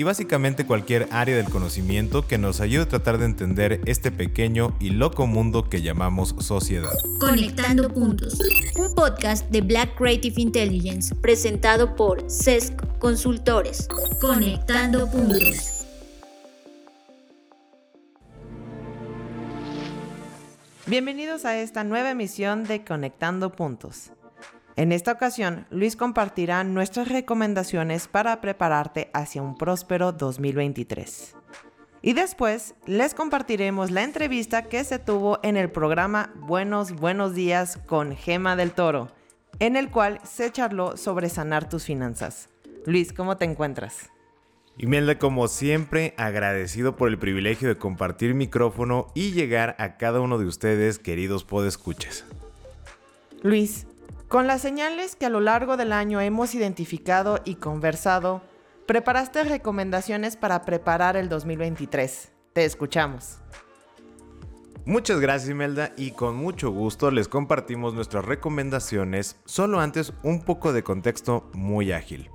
y básicamente cualquier área del conocimiento que nos ayude a tratar de entender este pequeño y loco mundo que llamamos sociedad. Conectando Puntos, un podcast de Black Creative Intelligence presentado por CESC Consultores. Conectando Puntos. Bienvenidos a esta nueva emisión de Conectando Puntos. En esta ocasión, Luis compartirá nuestras recomendaciones para prepararte hacia un próspero 2023. Y después les compartiremos la entrevista que se tuvo en el programa Buenos Buenos Días con Gema del Toro, en el cual se charló sobre sanar tus finanzas. Luis, ¿cómo te encuentras? Imelda, como siempre, agradecido por el privilegio de compartir micrófono y llegar a cada uno de ustedes, queridos podescuchas. Luis, con las señales que a lo largo del año hemos identificado y conversado, preparaste recomendaciones para preparar el 2023. Te escuchamos. Muchas gracias Imelda y con mucho gusto les compartimos nuestras recomendaciones, solo antes un poco de contexto muy ágil.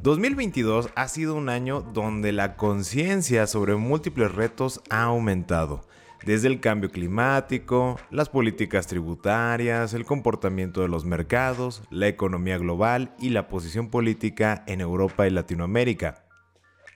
2022 ha sido un año donde la conciencia sobre múltiples retos ha aumentado, desde el cambio climático, las políticas tributarias, el comportamiento de los mercados, la economía global y la posición política en Europa y Latinoamérica.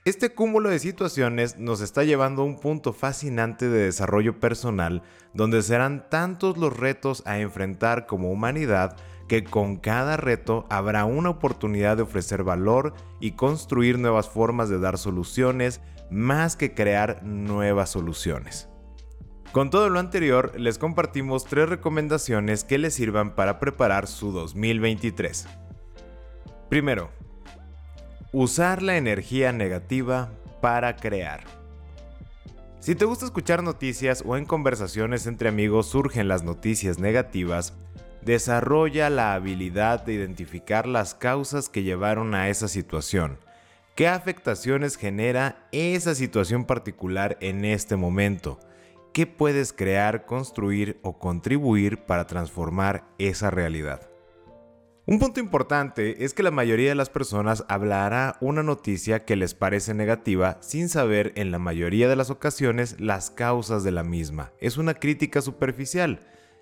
Este cúmulo de situaciones nos está llevando a un punto fascinante de desarrollo personal donde serán tantos los retos a enfrentar como humanidad que con cada reto habrá una oportunidad de ofrecer valor y construir nuevas formas de dar soluciones más que crear nuevas soluciones. Con todo lo anterior, les compartimos tres recomendaciones que les sirvan para preparar su 2023. Primero, usar la energía negativa para crear. Si te gusta escuchar noticias o en conversaciones entre amigos surgen las noticias negativas, desarrolla la habilidad de identificar las causas que llevaron a esa situación. ¿Qué afectaciones genera esa situación particular en este momento? ¿Qué puedes crear, construir o contribuir para transformar esa realidad? Un punto importante es que la mayoría de las personas hablará una noticia que les parece negativa sin saber en la mayoría de las ocasiones las causas de la misma. Es una crítica superficial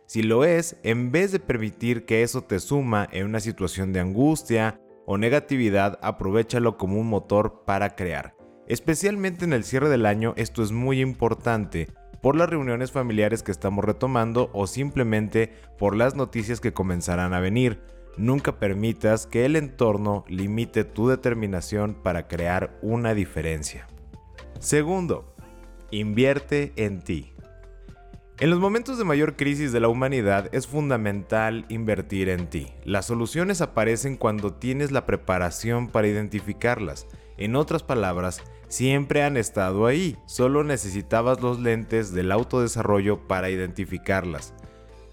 si lo es, en vez de permitir que eso te suma en una situación de angustia o negatividad, aprovechalo como un motor para crear. Especialmente en el cierre del año esto es muy importante por las reuniones familiares que estamos retomando o simplemente por las noticias que comenzarán a venir. Nunca permitas que el entorno limite tu determinación para crear una diferencia. Segundo, invierte en ti. En los momentos de mayor crisis de la humanidad es fundamental invertir en ti. Las soluciones aparecen cuando tienes la preparación para identificarlas. En otras palabras, siempre han estado ahí, solo necesitabas los lentes del autodesarrollo para identificarlas.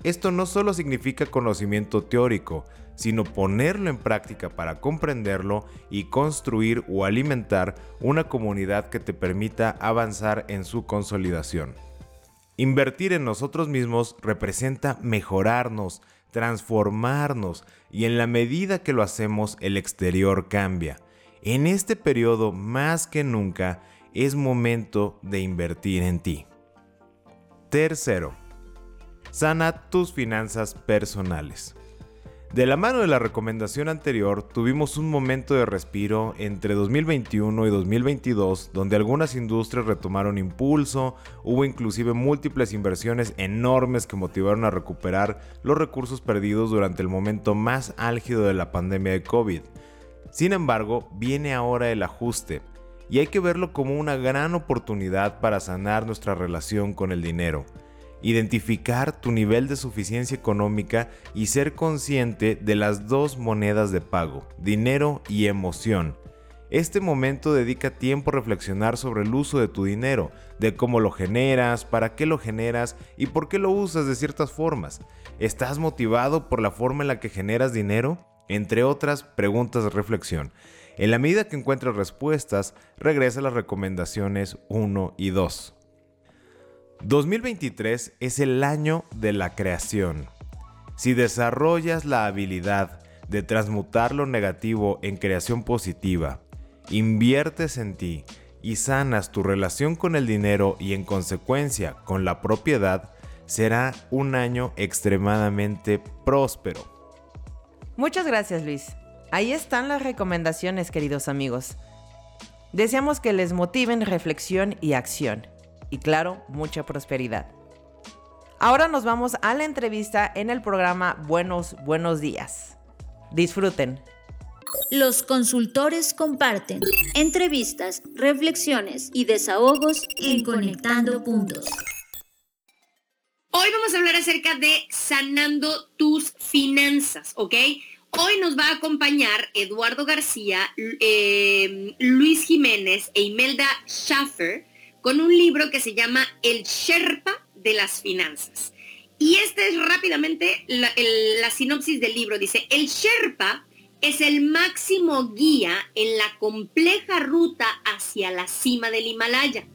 Esto no solo significa conocimiento teórico, sino ponerlo en práctica para comprenderlo y construir o alimentar una comunidad que te permita avanzar en su consolidación. Invertir en nosotros mismos representa mejorarnos, transformarnos y en la medida que lo hacemos el exterior cambia. En este periodo más que nunca es momento de invertir en ti. Tercero, sana tus finanzas personales. De la mano de la recomendación anterior, tuvimos un momento de respiro entre 2021 y 2022 donde algunas industrias retomaron impulso, hubo inclusive múltiples inversiones enormes que motivaron a recuperar los recursos perdidos durante el momento más álgido de la pandemia de COVID. Sin embargo, viene ahora el ajuste, y hay que verlo como una gran oportunidad para sanar nuestra relación con el dinero identificar tu nivel de suficiencia económica y ser consciente de las dos monedas de pago, dinero y emoción. Este momento dedica tiempo a reflexionar sobre el uso de tu dinero, de cómo lo generas, para qué lo generas y por qué lo usas de ciertas formas. ¿Estás motivado por la forma en la que generas dinero? Entre otras preguntas de reflexión. En la medida que encuentres respuestas, regresa a las recomendaciones 1 y 2. 2023 es el año de la creación. Si desarrollas la habilidad de transmutar lo negativo en creación positiva, inviertes en ti y sanas tu relación con el dinero y en consecuencia con la propiedad, será un año extremadamente próspero. Muchas gracias Luis. Ahí están las recomendaciones queridos amigos. Deseamos que les motiven reflexión y acción. Y claro, mucha prosperidad. Ahora nos vamos a la entrevista en el programa Buenos, buenos días. Disfruten. Los consultores comparten entrevistas, reflexiones y desahogos en Conectando Puntos. Hoy vamos a hablar acerca de sanando tus finanzas, ¿ok? Hoy nos va a acompañar Eduardo García, eh, Luis Jiménez e Imelda Schaffer con un libro que se llama El Sherpa de las Finanzas. Y esta es rápidamente la, la sinopsis del libro. Dice, el Sherpa es el máximo guía en la compleja ruta hacia la cima del Himalaya.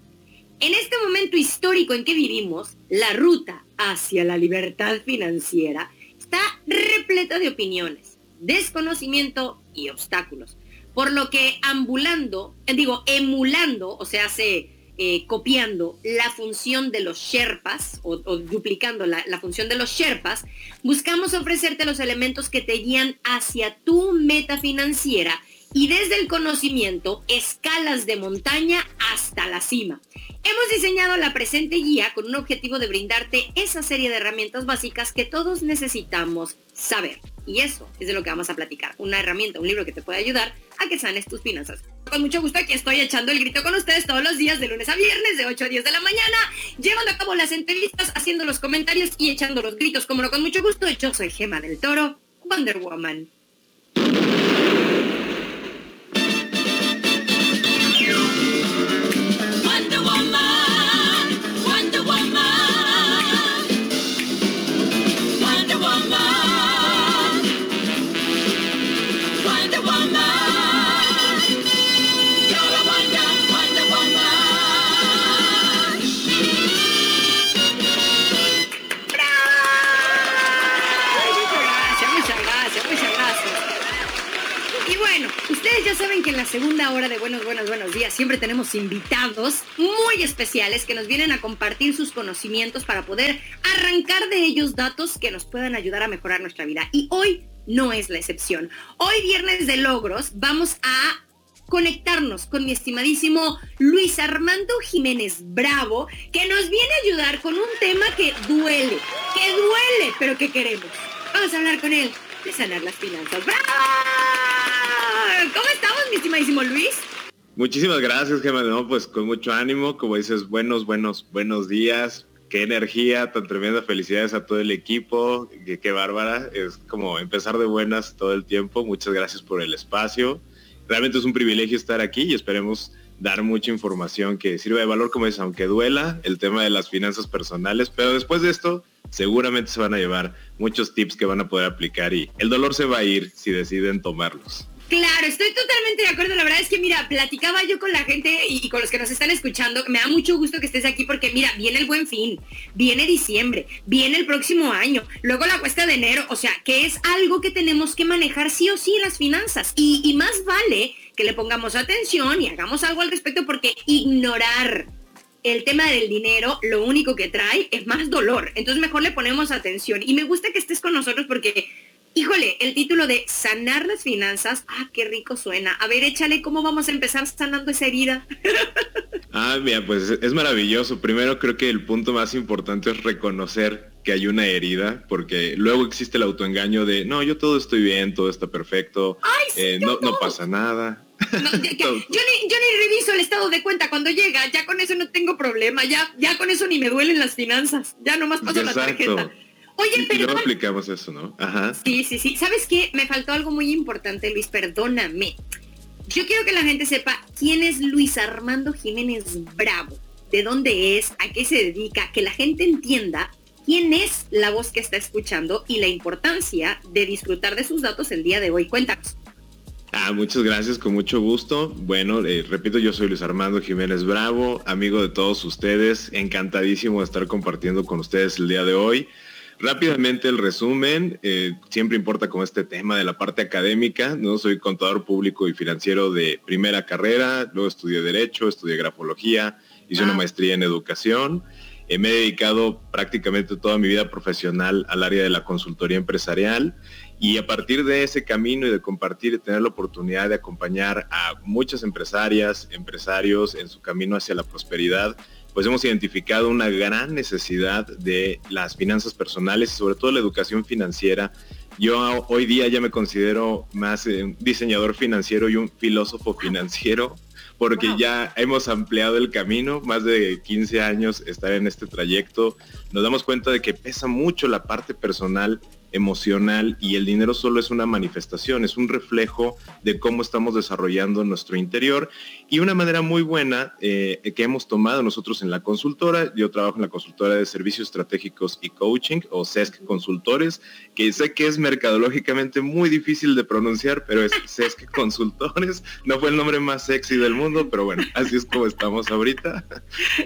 En este momento histórico en que vivimos, la ruta hacia la libertad financiera está repleta de opiniones, desconocimiento y obstáculos. Por lo que ambulando, eh, digo, emulando, o sea, hace eh, copiando la función de los Sherpas o, duplicando la, función de los Sherpas, buscamos ofrecerte los elementos que te guían hacia tu meta financiera y desde el conocimiento escalas de montaña hasta la cima. Hemos diseñado la presente guía con un objetivo de brindarte esa serie de herramientas básicas que todos necesitamos saber. Y eso es de lo que vamos a platicar. Una herramienta, un libro que te puede ayudar a que sanes tus finanzas. Con mucho gusto aquí estoy echando el grito con ustedes todos los días de lunes a viernes de 8 a 10 de la mañana, llevando a cabo las entrevistas, haciendo los comentarios y echando los gritos. Como no, con mucho gusto, yo soy Gema del Toro, Wonder Woman. Saben que en la segunda hora de Buenos, Buenos, Buenos Días siempre tenemos invitados muy especiales que nos vienen a compartir sus conocimientos para poder arrancar de ellos datos que nos puedan ayudar a mejorar nuestra vida. Y hoy no es la excepción. Hoy, viernes de logros, vamos a conectarnos con mi estimadísimo Luis Armando Jiménez Bravo, que nos viene a ayudar con un tema que duele, que duele, pero que queremos. Vamos a hablar con él de sanar las finanzas. ¡Bravo! ¿Cómo estamos, mi estimadísimo Luis? Muchísimas gracias, Gemma. No, pues con mucho ánimo, como dices, buenos, buenos, buenos días. Qué energía, tan tremenda. Felicidades a todo el equipo. Qué, qué bárbara. Es como empezar de buenas todo el tiempo. Muchas gracias por el espacio. Realmente es un privilegio estar aquí y esperemos dar mucha información que sirva de valor, como es, aunque duela, el tema de las finanzas personales. Pero después de esto, seguramente se van a llevar muchos tips que van a poder aplicar y el dolor se va a ir si deciden tomarlos. Claro, estoy totalmente de acuerdo. La verdad es que, mira, platicaba yo con la gente y, con los que nos están escuchando. Me da mucho gusto que estés aquí porque, mira, viene el buen fin, viene diciembre, viene el próximo año, luego la cuesta de enero. O sea, que es algo que tenemos que manejar sí o sí las finanzas. Y, y más vale que le pongamos atención y hagamos algo al respecto porque ignorar el tema del dinero lo único que trae es más dolor. Entonces mejor le ponemos atención. Y me gusta que estés con nosotros porque Híjole, el título de Sanar las finanzas, ah, qué rico suena. A ver, échale cómo vamos a empezar sanando esa herida. ah, mira, pues es maravilloso. Primero creo que el punto más importante es reconocer que hay una herida, porque luego existe el autoengaño de, no, yo todo estoy bien, todo está perfecto, eh, no, no, pasa nada. yo, ni, yo, ni, reviso el estado de cuenta cuando llega, ya con eso no tengo problema, ya, ya con eso ni me duelen las finanzas, ya nomás paso la tarjeta. Oye, pero... Aplicamos eso, ¿no? Ajá. Sí, sí, sí. ¿Sabes qué? Me faltó algo muy importante, Luis, perdóname. Yo quiero que la gente sepa quién es Luis Armando Jiménez Bravo, de dónde es, a qué se dedica, que la gente entienda quién es la voz que está escuchando y la importancia de disfrutar de sus datos el día de hoy. Cuéntanos. Ah, muchas gracias, con mucho gusto. Bueno, eh, repito, yo soy Luis Armando Jiménez Bravo, amigo de todos ustedes, encantadísimo de estar compartiendo con ustedes el día de hoy. Rápidamente el resumen, eh, siempre importa con este tema de la parte académica, ¿no? Soy contador público y financiero de primera carrera, luego estudié Derecho, estudié Grafología, hice una ah. maestría en Educación. Eh, me he dedicado prácticamente toda mi vida profesional al área de la consultoría empresarial y a partir de ese camino y de compartir y tener la oportunidad de acompañar a muchas empresarias, empresarios en su camino hacia la prosperidad, pues hemos identificado una gran necesidad de las finanzas personales y sobre todo la educación financiera. Yo hoy día ya me considero más eh, un diseñador financiero y un filósofo financiero porque ya hemos ampliado el camino, más de 15 años estar en este trayecto. Nos damos cuenta de que pesa mucho la parte personal emocional y el dinero solo es una manifestación, es un reflejo de cómo estamos desarrollando nuestro interior. Y una manera muy buena eh, que hemos tomado nosotros en la consultora, yo trabajo en la consultora de servicios estratégicos y coaching o SESC Consultores, que sé que es mercadológicamente muy difícil de pronunciar, pero es SESC Consultores, no fue el nombre más sexy del mundo, pero bueno, así es como estamos ahorita.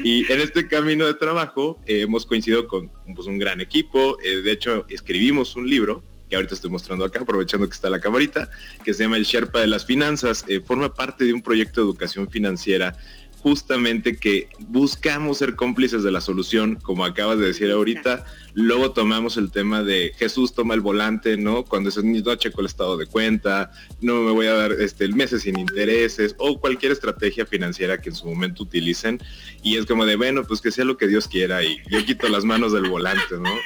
Y en este camino de trabajo eh, hemos coincidido con pues, un gran equipo, eh, de hecho escribimos un libro que ahorita estoy mostrando acá, aprovechando que está la camarita, que se llama El Sherpa de las Finanzas. Eh, forma parte de un proyecto de educación financiera justamente que buscamos ser cómplices de la solución, como acabas de decir ahorita. Luego tomamos el tema de Jesús toma el volante, ¿no? Cuando es no checo el estado de cuenta, no me voy a dar este, meses sin intereses o cualquier estrategia financiera que en su momento utilicen. Y es como de, bueno, pues que sea lo que Dios quiera y yo quito las manos del volante, ¿no?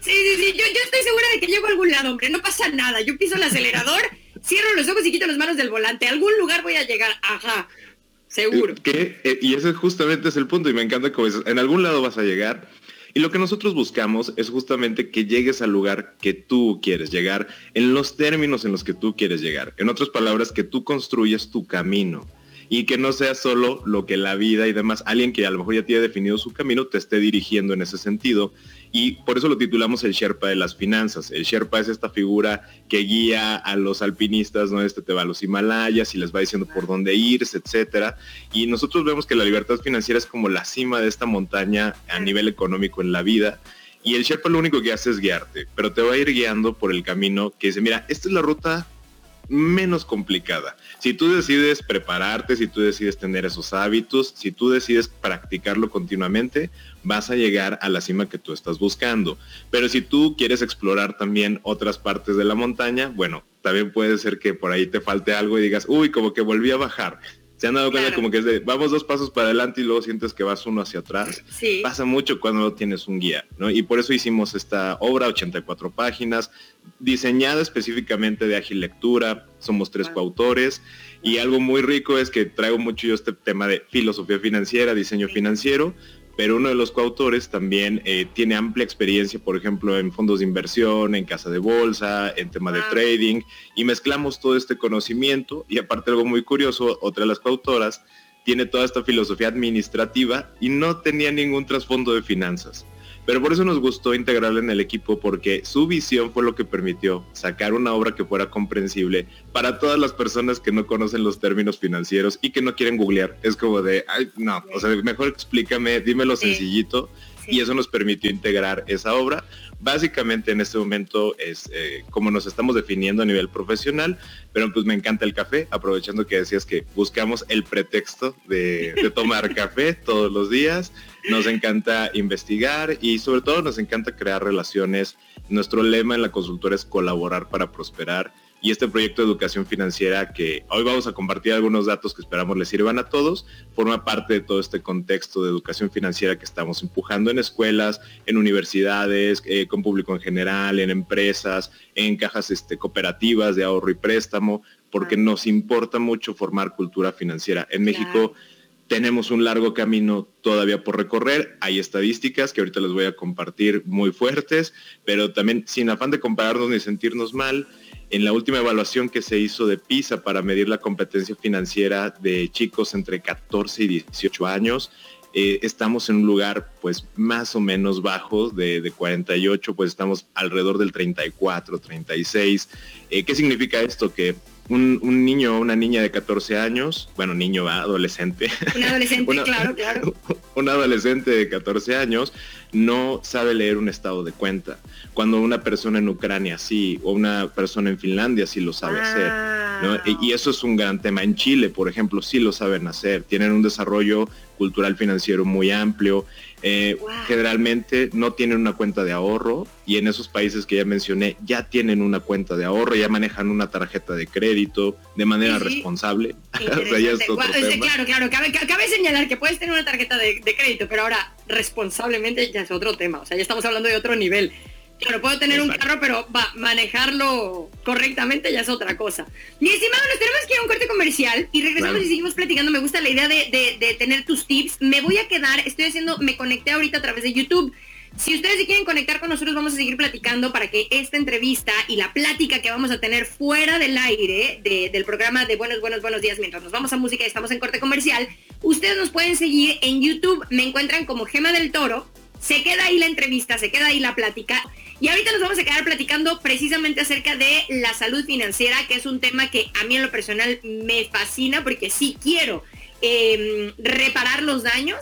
Sí, sí, sí, yo, yo estoy segura de que llego a algún lado, hombre, no pasa nada. Yo piso el acelerador, cierro los ojos y quito las manos del volante. A algún lugar voy a llegar, ajá. Seguro. Que, eh, y ese justamente es el punto y me encanta como dices, en algún lado vas a llegar. Y lo que nosotros buscamos es justamente que llegues al lugar que tú quieres llegar, en los términos en los que tú quieres llegar. En otras palabras, que tú construyas tu camino y que no sea solo lo que la vida y demás, alguien que a lo mejor ya tiene definido su camino te esté dirigiendo en ese sentido. Y por eso lo titulamos el Sherpa de las finanzas. El Sherpa es esta figura que guía a los alpinistas, ¿no? Este te va a los Himalayas y les va diciendo por dónde irse, etcétera. Y nosotros vemos que la libertad financiera es como la cima de esta montaña a nivel económico en la vida. Y el Sherpa lo único que hace es guiarte, pero te va a ir guiando por el camino que dice, mira, esta es la ruta menos complicada. Si tú decides prepararte, si tú decides tener esos hábitos, si tú decides practicarlo continuamente, vas a llegar a la cima que tú estás buscando. Pero si tú quieres explorar también otras partes de la montaña, bueno, también puede ser que por ahí te falte algo y digas, uy, como que volví a bajar. ¿Se han dado cuenta como que es de, vamos dos pasos para adelante y luego sientes que vas uno hacia atrás? Sí. Pasa mucho cuando no tienes un guía, ¿no? Y por eso hicimos esta obra, 84 páginas, diseñada específicamente de ágil lectura, somos tres coautores y algo muy rico es que traigo mucho yo este tema de filosofía financiera, diseño financiero, pero uno de los coautores también eh, tiene amplia experiencia, por ejemplo, en fondos de inversión, en casa de bolsa, en tema de ah. trading, y mezclamos todo este conocimiento, y aparte algo muy curioso, otra de las coautoras tiene toda esta filosofía administrativa y no tenía ningún trasfondo de finanzas. Pero por eso nos gustó integrarla en el equipo porque su visión fue lo que permitió sacar una obra que fuera comprensible para todas las personas que no conocen los términos financieros y que no quieren googlear. Es como de, ay, no, o sea, mejor explícame, dímelo sencillito. Y eso nos permitió integrar esa obra. Básicamente en este momento es eh, como nos estamos definiendo a nivel profesional, pero pues me encanta el café, aprovechando que decías que buscamos el pretexto de, de tomar café todos los días. Nos encanta investigar y sobre todo nos encanta crear relaciones. Nuestro lema en la consultora es colaborar para prosperar y este proyecto de educación financiera que hoy vamos a compartir algunos datos que esperamos les sirvan a todos, forma parte de todo este contexto de educación financiera que estamos empujando en escuelas, en universidades, eh, con público en general, en empresas, en cajas este, cooperativas de ahorro y préstamo, porque nos importa mucho formar cultura financiera. En México tenemos un largo camino todavía por recorrer. Hay estadísticas que ahorita les voy a compartir muy fuertes, pero también sin afán de compararnos ni sentirnos mal. En la última evaluación que se hizo de PISA para medir la competencia financiera de chicos entre 14 y 18 años, eh, estamos en un lugar pues más o menos bajo de, de, 48, pues estamos alrededor del 34, 36. Eh, ¿Qué significa esto? Que un, niño o una niña de 14 años, bueno, niño, adolescente. Un adolescente, claro, claro. Un adolescente de 14 años no sabe leer un estado de cuenta. Cuando una persona en Ucrania sí, o una persona en Finlandia sí lo sabe hacer. Y, eso es un gran tema. En Chile, por ejemplo, sí lo saben hacer. Tienen un desarrollo cultural financiero muy amplio. Eh, generalmente no tienen una cuenta de ahorro y en esos países que ya mencioné ya tienen una cuenta de ahorro, ya manejan una tarjeta de crédito de manera responsable. claro, claro, cabe, señalar que puedes tener una tarjeta de, de crédito, pero ahora responsablemente ya es otro tema, o sea, ya estamos hablando de otro nivel. Claro, puedo tener un carro, pero va, manejarlo correctamente ya es otra cosa. Mi estimado, nos tenemos que ir a un corte comercial y regresamos y seguimos platicando. Me gusta la idea de, tener tus tips. Me voy a quedar, estoy haciendo, me conecté ahorita a través de YouTube. Si ustedes se quieren conectar con nosotros, vamos a seguir platicando para que esta entrevista y la plática que vamos a tener fuera del aire del programa de Buenos, Buenos, Buenos Días, mientras nos vamos a música y estamos en corte comercial, ustedes nos pueden seguir en YouTube. Me encuentran como Gema del Toro. Se queda ahí la entrevista, se queda ahí la plática. Y ahorita nos vamos a quedar platicando precisamente acerca de la salud financiera, que es un tema que a mí en lo personal me fascina porque sí quiero em, reparar los daños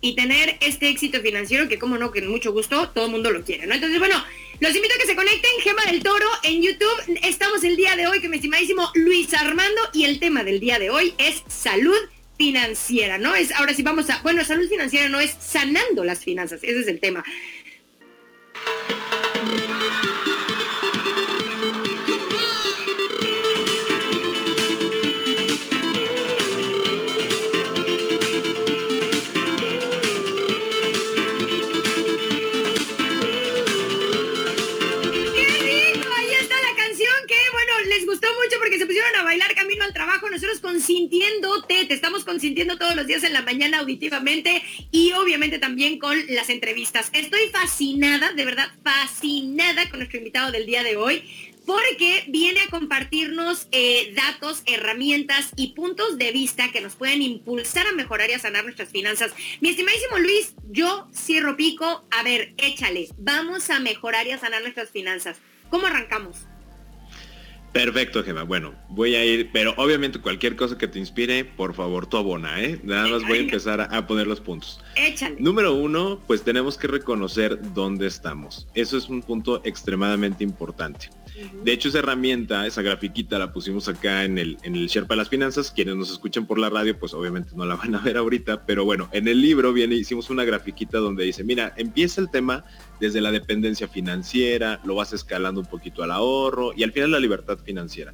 y tener este éxito financiero que como no, que mucho gusto todo el mundo lo quiere, ¿no? Entonces, bueno, los invito a que se conecten, Gema del Toro en YouTube. Estamos el día de hoy con mi estimadísimo Luis Armando y el tema del día de hoy es salud financiera, ¿no? Es ahora sí vamos a, bueno, salud financiera no es sanando las finanzas, ese es el tema. Nosotros consintiéndote, te estamos consintiendo todos los días en la mañana auditivamente y obviamente también con las entrevistas. Estoy fascinada, de verdad fascinada con nuestro invitado del día de hoy porque viene a compartirnos eh, datos, herramientas y puntos de vista que nos pueden impulsar a mejorar y a sanar nuestras finanzas. Mi estimadísimo Luis, yo cierro pico, a ver, échale, vamos a mejorar y a sanar nuestras finanzas. ¿Cómo arrancamos? Perfecto, Gemma. Bueno, voy a ir, pero obviamente cualquier cosa que te inspire, por favor, tu abona, ¿eh? Nada más voy a empezar a, poner los puntos. Échale. Número uno, pues tenemos que reconocer dónde estamos. Eso es un punto extremadamente importante. De hecho, esa herramienta, esa grafiquita la pusimos acá en el, en el Sherpa de las Finanzas. Quienes nos escuchan por la radio, pues obviamente no la van a ver ahorita, pero bueno, en el libro viene, hicimos una grafiquita donde dice, mira, empieza el tema desde la dependencia financiera, lo vas escalando un poquito al ahorro y al final la libertad financiera.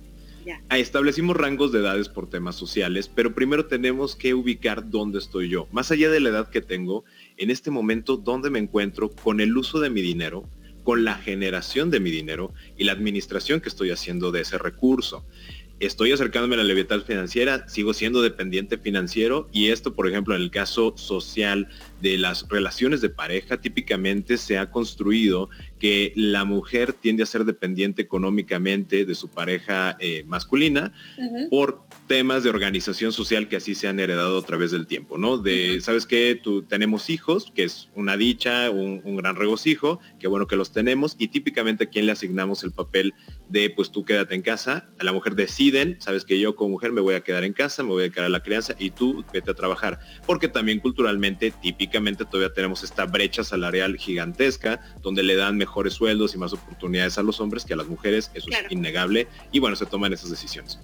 Ahí establecimos rangos de edades por temas sociales, pero primero tenemos que ubicar dónde estoy yo. Más allá de la edad que tengo, en este momento, dónde me encuentro con el uso de mi dinero, con la generación de mi dinero y la administración que estoy haciendo de ese recurso. Estoy acercándome a la libertad financiera, sigo siendo dependiente financiero y esto, por ejemplo, en el caso social de las relaciones de pareja, típicamente se ha construido que la mujer tiende a ser dependiente económicamente de su pareja eh, masculina por temas de organización social que así se han heredado a través del tiempo, ¿no? De, ¿sabes qué? Tú, tenemos hijos, que es una dicha, un, gran regocijo, qué bueno que los tenemos, y típicamente a quién le asignamos el papel de, pues tú quédate en casa, a la mujer deciden, sabes que yo como mujer me voy a quedar en casa, me voy a quedar a la crianza, y tú vete a trabajar, porque también culturalmente, típicamente todavía tenemos esta brecha salarial gigantesca, donde le dan mejores sueldos y más oportunidades a los hombres que a las mujeres, eso es innegable, y bueno, se toman esas decisiones.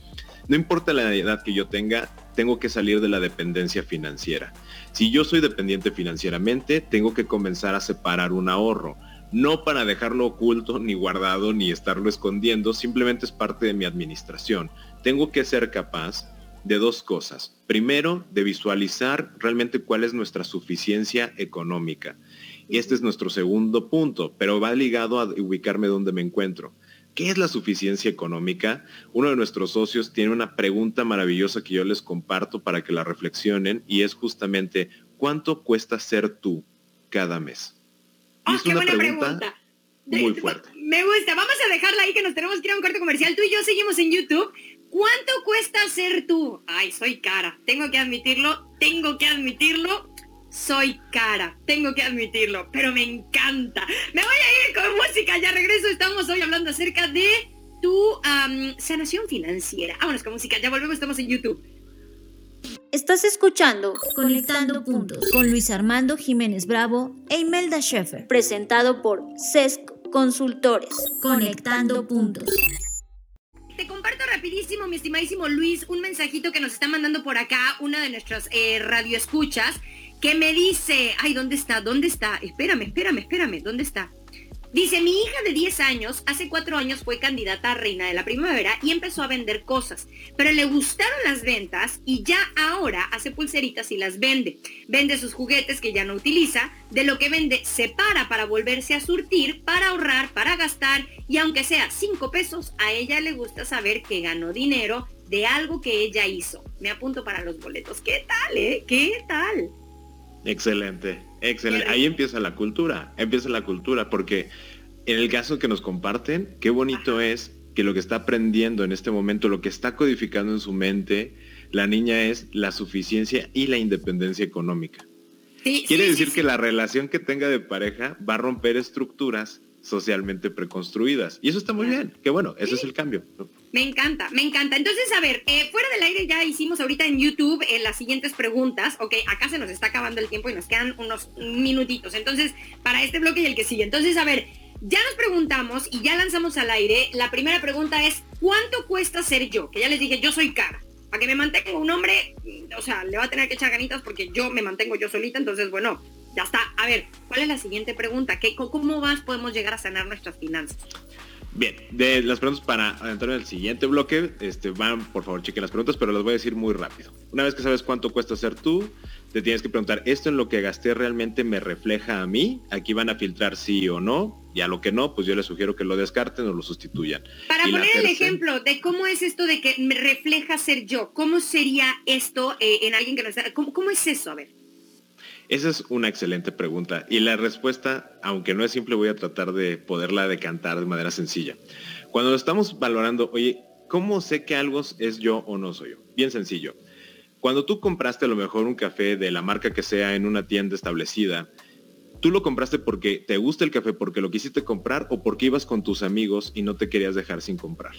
No importa la edad que yo tenga, tengo que salir de la dependencia financiera. Si yo soy dependiente financieramente, tengo que comenzar a separar un ahorro. No para dejarlo oculto, ni guardado, ni estarlo escondiendo, simplemente es parte de mi administración. Tengo que ser capaz de dos cosas. Primero, de visualizar realmente cuál es nuestra suficiencia económica. Y este es nuestro segundo punto, pero va ligado a ubicarme donde me encuentro. ¿Qué es la suficiencia económica? Uno de nuestros socios tiene una pregunta maravillosa que yo les comparto para que la reflexionen y es justamente, ¿cuánto cuesta ser tú cada mes? Oh, es una pregunta, muy fuerte. Me gusta. Vamos a dejarla ahí que nos tenemos que ir a un corte comercial. Tú y yo seguimos en YouTube. ¿Cuánto cuesta ser tú? Ay, soy cara. Tengo que admitirlo. Tengo que admitirlo soy cara, tengo que admitirlo, pero me encanta. Me voy a ir con música, ya regreso, estamos hoy hablando acerca de tu sanación financiera. Vámonos con música, ya volvemos, estamos en YouTube. Estás escuchando Conectando Puntos con Luis Armando Jiménez Bravo e Imelda Schaefer, presentado por CESC Consultores. Conectando Puntos. Te comparto rapidísimo, mi estimadísimo Luis, un mensajito que nos está mandando por acá una de nuestras eh, radioescuchas que me dice, ay, ¿dónde está? ¿Dónde está? Espérame, espérame, espérame, ¿dónde está? Dice, mi hija de 10 años, hace 4 años fue candidata a reina de la primavera y empezó a vender cosas, pero le gustaron las ventas y ya ahora hace pulseritas y las vende. Vende sus juguetes que ya no utiliza, de lo que vende separa para volverse a surtir, para ahorrar, para gastar y aunque sea 5 pesos, a ella le gusta saber que ganó dinero de algo que ella hizo. Me apunto para los boletos. ¿Qué tal, eh? ¿Qué tal? Excelente, excelente. Ahí empieza la cultura, empieza la cultura, porque en el caso que nos comparten, qué bonito es que lo que está aprendiendo en este momento, lo que está codificando en su mente, la niña es la suficiencia y la independencia económica. Quiere decir que la relación que tenga de pareja va a romper estructuras socialmente preconstruidas. Y eso está muy bien. Que bueno, ese es el cambio. Me encanta, me encanta. Entonces, a ver, eh, fuera del aire ya hicimos ahorita en YouTube eh, las siguientes preguntas. Ok, acá se nos está acabando el tiempo y nos quedan unos minutitos. Entonces, para este bloque y el que sigue. Entonces, a ver, ya nos preguntamos y ya lanzamos al aire. La primera pregunta es, ¿cuánto cuesta ser yo? Que ya les dije, yo soy cara. Para que me mantenga un hombre, o sea, le va a tener que echar ganitas porque yo me mantengo yo solita. Entonces, bueno, ya está. A ver, ¿cuál es la siguiente pregunta? ¿Qué, ¿Cómo más podemos llegar a sanar nuestras finanzas? Bien, de las preguntas para entrar en el siguiente bloque, este, van, por favor, chequen las preguntas, pero las voy a decir muy rápido. Una vez que sabes cuánto cuesta ser tú, te tienes que preguntar, ¿esto en lo que gasté realmente me refleja a mí? Aquí van a filtrar sí o no, y a lo que no, pues yo les sugiero que lo descarten o lo sustituyan. Para poner el ejemplo de cómo es esto de que me refleja ser yo, ¿cómo sería esto eh, en alguien que no está? ¿Cómo, ¿Cómo es eso? A ver. Esa es una excelente pregunta y la respuesta, aunque no es simple, voy a tratar de poderla decantar de manera sencilla. Cuando estamos valorando, oye, ¿cómo sé que algo es yo o no soy yo? Bien sencillo. Cuando tú compraste a lo mejor un café de la marca que sea en una tienda establecida, ¿tú lo compraste porque te gusta el café, porque lo quisiste comprar o porque ibas con tus amigos y no te querías dejar sin comprar?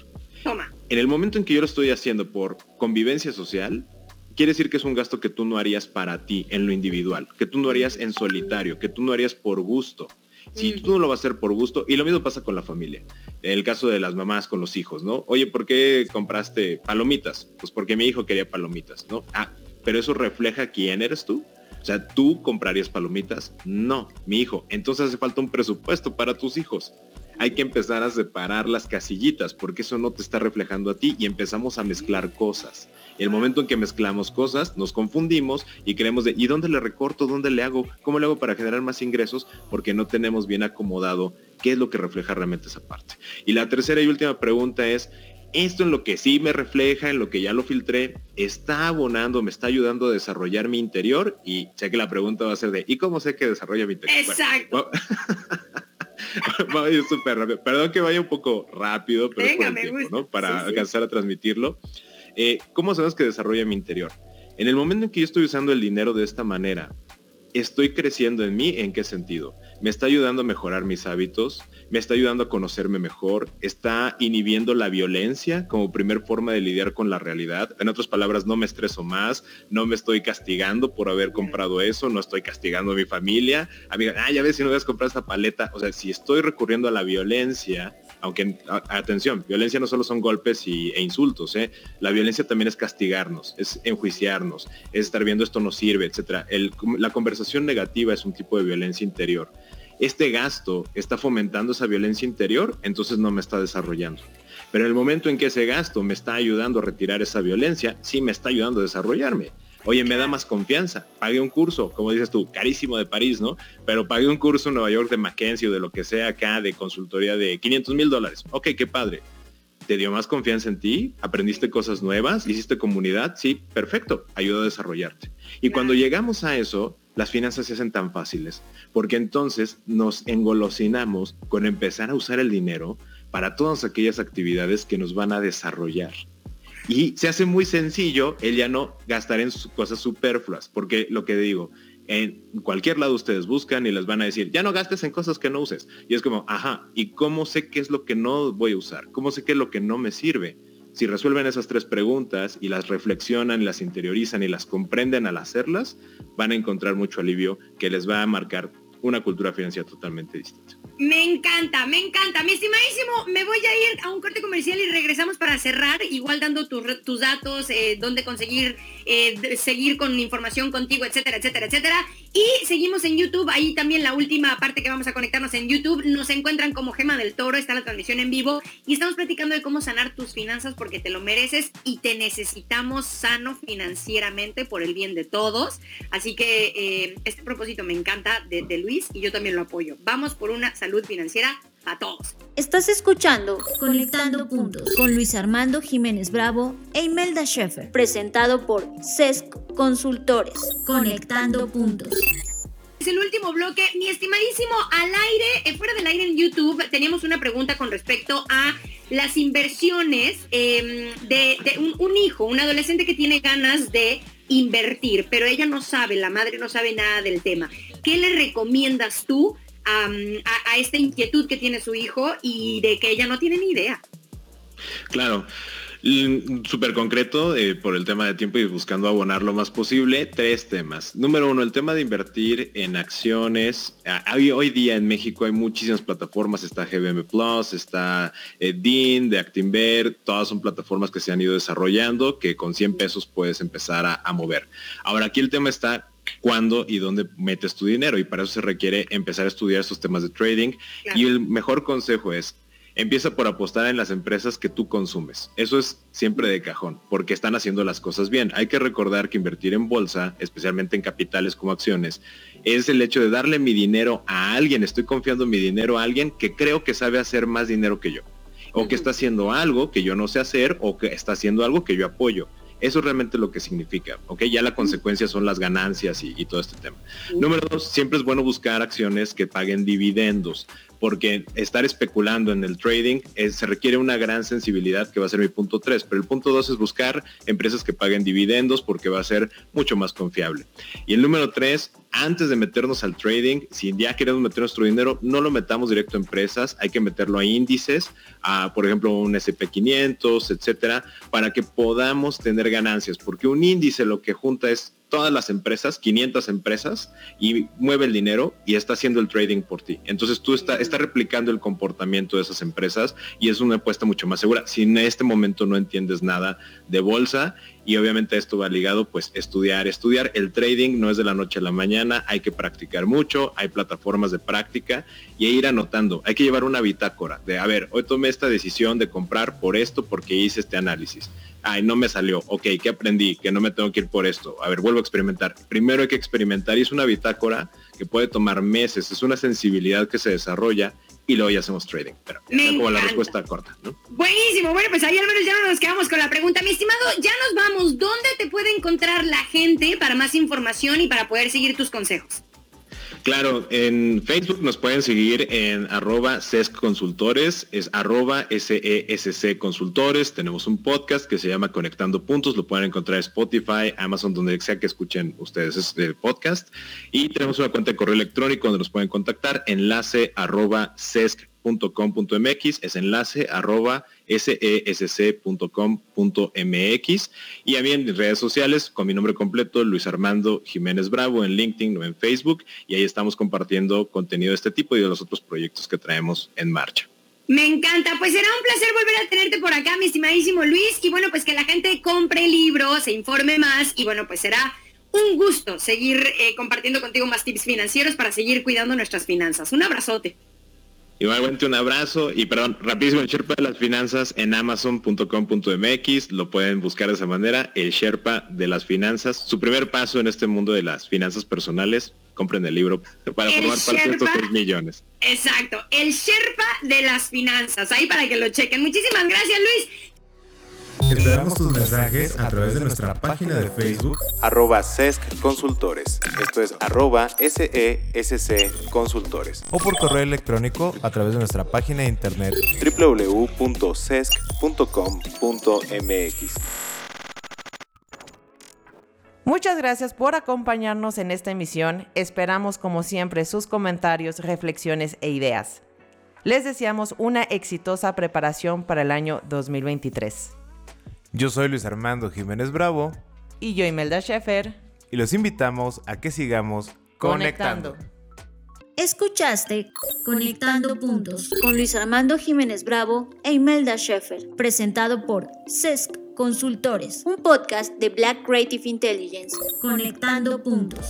Toma. En el momento en que yo lo estoy haciendo por convivencia social, quiere decir que es un gasto que tú no harías para ti en lo individual, que tú no harías en solitario, que tú no harías por gusto. Si tú no lo vas a hacer por gusto, y lo mismo pasa con la familia. En el caso de las mamás con los hijos, ¿no? Oye, ¿por qué compraste palomitas? Pues porque mi hijo quería palomitas, ¿no? Ah, pero eso refleja quién eres tú. O sea, ¿tú comprarías palomitas? No, mi hijo. Entonces hace falta un presupuesto para tus hijos hay que empezar a separar las casillitas porque eso no te está reflejando a ti y empezamos a mezclar cosas. El momento en que mezclamos cosas, nos confundimos y creemos de, ¿y dónde le recorto? ¿Dónde le hago? ¿Cómo le hago para generar más ingresos? Porque no tenemos bien acomodado qué es lo que refleja realmente esa parte. Y la tercera y última pregunta es, esto en lo que sí me refleja, en lo que ya lo filtré, está abonando, me está ayudando a desarrollar mi interior y sé que la pregunta va a ser de, ¿y cómo sé que desarrolla mi interior? Exacto. Vaya súper rápido. Perdón que vaya un poco rápido, pero es por el tiempo, ¿no? Para alcanzar a transmitirlo. Eh, ¿Cómo sabes que desarrolla mi interior? En el momento en que yo estoy usando el dinero de esta manera, estoy creciendo en mí, ¿en qué sentido? Me está ayudando a mejorar mis hábitos, me está ayudando a conocerme mejor, está inhibiendo la violencia como primer forma de lidiar con la realidad. En otras palabras, no me estreso más, no me estoy castigando por haber comprado eso, no estoy castigando a mi familia. Amiga, ah, ya ves si no a comprar esta paleta. O sea, si estoy recurriendo a la violencia, aunque atención, violencia no solo son golpes y, e insultos, ¿eh? la violencia también es castigarnos, es enjuiciarnos, es estar viendo esto no sirve, etcétera. la conversación negativa es un tipo de violencia interior este gasto está fomentando esa violencia interior, entonces no me está desarrollando. Pero en el momento en que ese gasto me está ayudando a retirar esa violencia, sí me está ayudando a desarrollarme. Oye, me da más confianza. Pagué un curso, como dices tú, carísimo de París, ¿no? Pero pagué un curso en Nueva York de McKenzie o de lo que sea acá, de consultoría de 500 mil dólares. Ok, qué padre. ¿Te dio más confianza en ti? ¿Aprendiste cosas nuevas? ¿Hiciste comunidad? Sí, perfecto. Ayuda a desarrollarte. Y cuando llegamos a eso, las finanzas se hacen tan fáciles, porque entonces nos engolosinamos con empezar a usar el dinero para todas aquellas actividades que nos van a desarrollar. Y se hace muy sencillo el ya no gastar en cosas superfluas, porque lo que digo, En cualquier lado ustedes buscan y les van a decir, ya no gastes en cosas que no uses. Y es como, ajá, ¿y cómo sé qué es lo que no voy a usar? ¿Cómo sé qué es lo que no me sirve? Si resuelven esas tres preguntas y las reflexionan, las interiorizan y las comprenden al hacerlas, van a encontrar mucho alivio que les va a marcar una cultura financiera totalmente distinta. Me encanta, me encanta. Mi estimadísimo, me voy a ir a un corte comercial y regresamos para cerrar, igual dando tus datos, eh, dónde conseguir eh, seguir con información contigo, etcétera, etcétera, etcétera. Y seguimos en YouTube, ahí también la última parte que vamos a conectarnos en YouTube. Nos encuentran como Gema del Toro, está la transmisión en vivo y estamos platicando de cómo sanar tus finanzas porque te lo mereces y te necesitamos sano financieramente por el bien de todos. Así que eh, este propósito me encanta de, Luis y yo también lo apoyo. Vamos por una salud financiera a todos. Estás escuchando Conectando Puntos con Luis Armando Jiménez Bravo e Imelda Schaeffer, presentado por CESC Consultores. Conectando Puntos. Es el último bloque. Mi estimadísimo, al aire, eh, fuera del aire en YouTube, teníamos una pregunta con respecto a las inversiones em, de, un hijo, un adolescente que tiene ganas de invertir, pero ella no sabe, la madre no sabe nada del tema. ¿Qué le recomiendas tú a, esta inquietud que tiene su hijo y de que ella no tiene ni idea. Claro. Súper concreto eh, por el tema de tiempo y buscando abonar lo más posible, tres temas. Número uno, el tema de invertir en acciones. Ah, hoy, día en México hay muchísimas plataformas, está GBM Plus, está eh, de Actinver, todas son plataformas que se han ido desarrollando que con 100 pesos puedes empezar a, a mover. Ahora aquí el tema está cuándo y dónde metes tu dinero y para eso se requiere empezar a estudiar estos temas de trading y el mejor consejo es empieza por apostar en las empresas que tú consumes. Eso es siempre de cajón, porque están haciendo las cosas bien. Hay que recordar que invertir en bolsa, especialmente en capitales como acciones, es el hecho de darle mi dinero a alguien. Estoy confiando mi dinero a alguien que creo que sabe hacer más dinero que yo. O que está haciendo algo que yo no sé hacer o que está haciendo algo que yo apoyo. Eso es realmente lo que significa, ¿ok? Ya la consecuencia son las ganancias y, todo este tema. Número dos, siempre es bueno buscar acciones que paguen dividendos porque estar especulando en el trading se requiere una gran sensibilidad que va a ser mi punto 3, pero el punto 2 es buscar empresas que paguen dividendos porque va a ser mucho más confiable. Y el número 3, antes de meternos al trading, si ya queremos meter nuestro dinero, no lo metamos directo a empresas, hay que meterlo a índices, a por ejemplo un SP500, etcétera, para que podamos tener ganancias, porque un índice lo que junta es todas las empresas, 500 empresas, y mueve el dinero y está haciendo el trading por ti. Entonces tú estás está replicando el comportamiento de esas empresas y es una apuesta mucho más segura. Si en este momento no entiendes nada de bolsa y obviamente esto va ligado pues estudiar, estudiar. El trading no es de la noche a la mañana, hay que practicar mucho, hay plataformas de práctica y ir anotando. Hay que llevar una bitácora de, a ver, hoy tomé esta decisión de comprar por esto porque hice este análisis. Ay, no me salió. Ok, ¿qué aprendí? Que no me tengo que ir por esto. A ver, vuelvo a experimentar. Primero hay que experimentar y es una bitácora que puede tomar meses. Es una sensibilidad que se desarrolla y luego ya hacemos trading. Pero como la respuesta corta, ¿no? Buenísimo. Bueno, pues ahí al menos ya no nos quedamos con la pregunta. Mi estimado, ya nos vamos. ¿Dónde te puede encontrar la gente para más información y para poder seguir tus consejos? Claro, en Facebook nos pueden seguir en arroba SESC Consultores, es arroba SESC Consultores. Tenemos un podcast que se llama Conectando Puntos, lo pueden encontrar en Spotify, Amazon, donde sea que escuchen ustedes este podcast. Y tenemos una cuenta de correo electrónico donde nos pueden contactar, enlace arroba SESC .com.mx, es enlace arroba sesc.com.mx y a mí en redes sociales con mi nombre completo, Luis Armando Jiménez Bravo, en LinkedIn o en Facebook, y ahí estamos compartiendo contenido de este tipo y de los otros proyectos que traemos en marcha. Me encanta, pues será un placer volver a tenerte por acá, mi estimadísimo Luis, y bueno, pues que la gente compre libros, se informe más, y bueno, pues será un gusto seguir eh, compartiendo contigo más tips financieros para seguir cuidando nuestras finanzas. Un abrazote. Igualmente un abrazo y perdón, rapidísimo el Sherpa de las finanzas en amazon.com.mx, lo pueden buscar de esa manera, el Sherpa de las finanzas, su primer paso en este mundo de las finanzas personales, compren el libro para formar parte de estos 3 millones. Exacto, el Sherpa de las finanzas, ahí para que lo chequen. Muchísimas gracias Luis. Esperamos tus mensajes a través de nuestra página de Facebook arroba SESC Consultores. Esto es arroba SESC Consultores. O por correo electrónico a través de nuestra página de internet www.sesc.com.mx. Muchas gracias por acompañarnos en esta emisión. Esperamos como siempre sus comentarios, reflexiones e ideas. Les deseamos una exitosa preparación para el año 2023. Yo soy Luis Armando Jiménez Bravo. Y yo Imelda Schaefer. Y los invitamos a que sigamos conectando. conectando. Escuchaste Conectando Puntos con Luis Armando Jiménez Bravo e Imelda Schaefer, presentado por CESC Consultores, un podcast de Black Creative Intelligence. Conectando Puntos.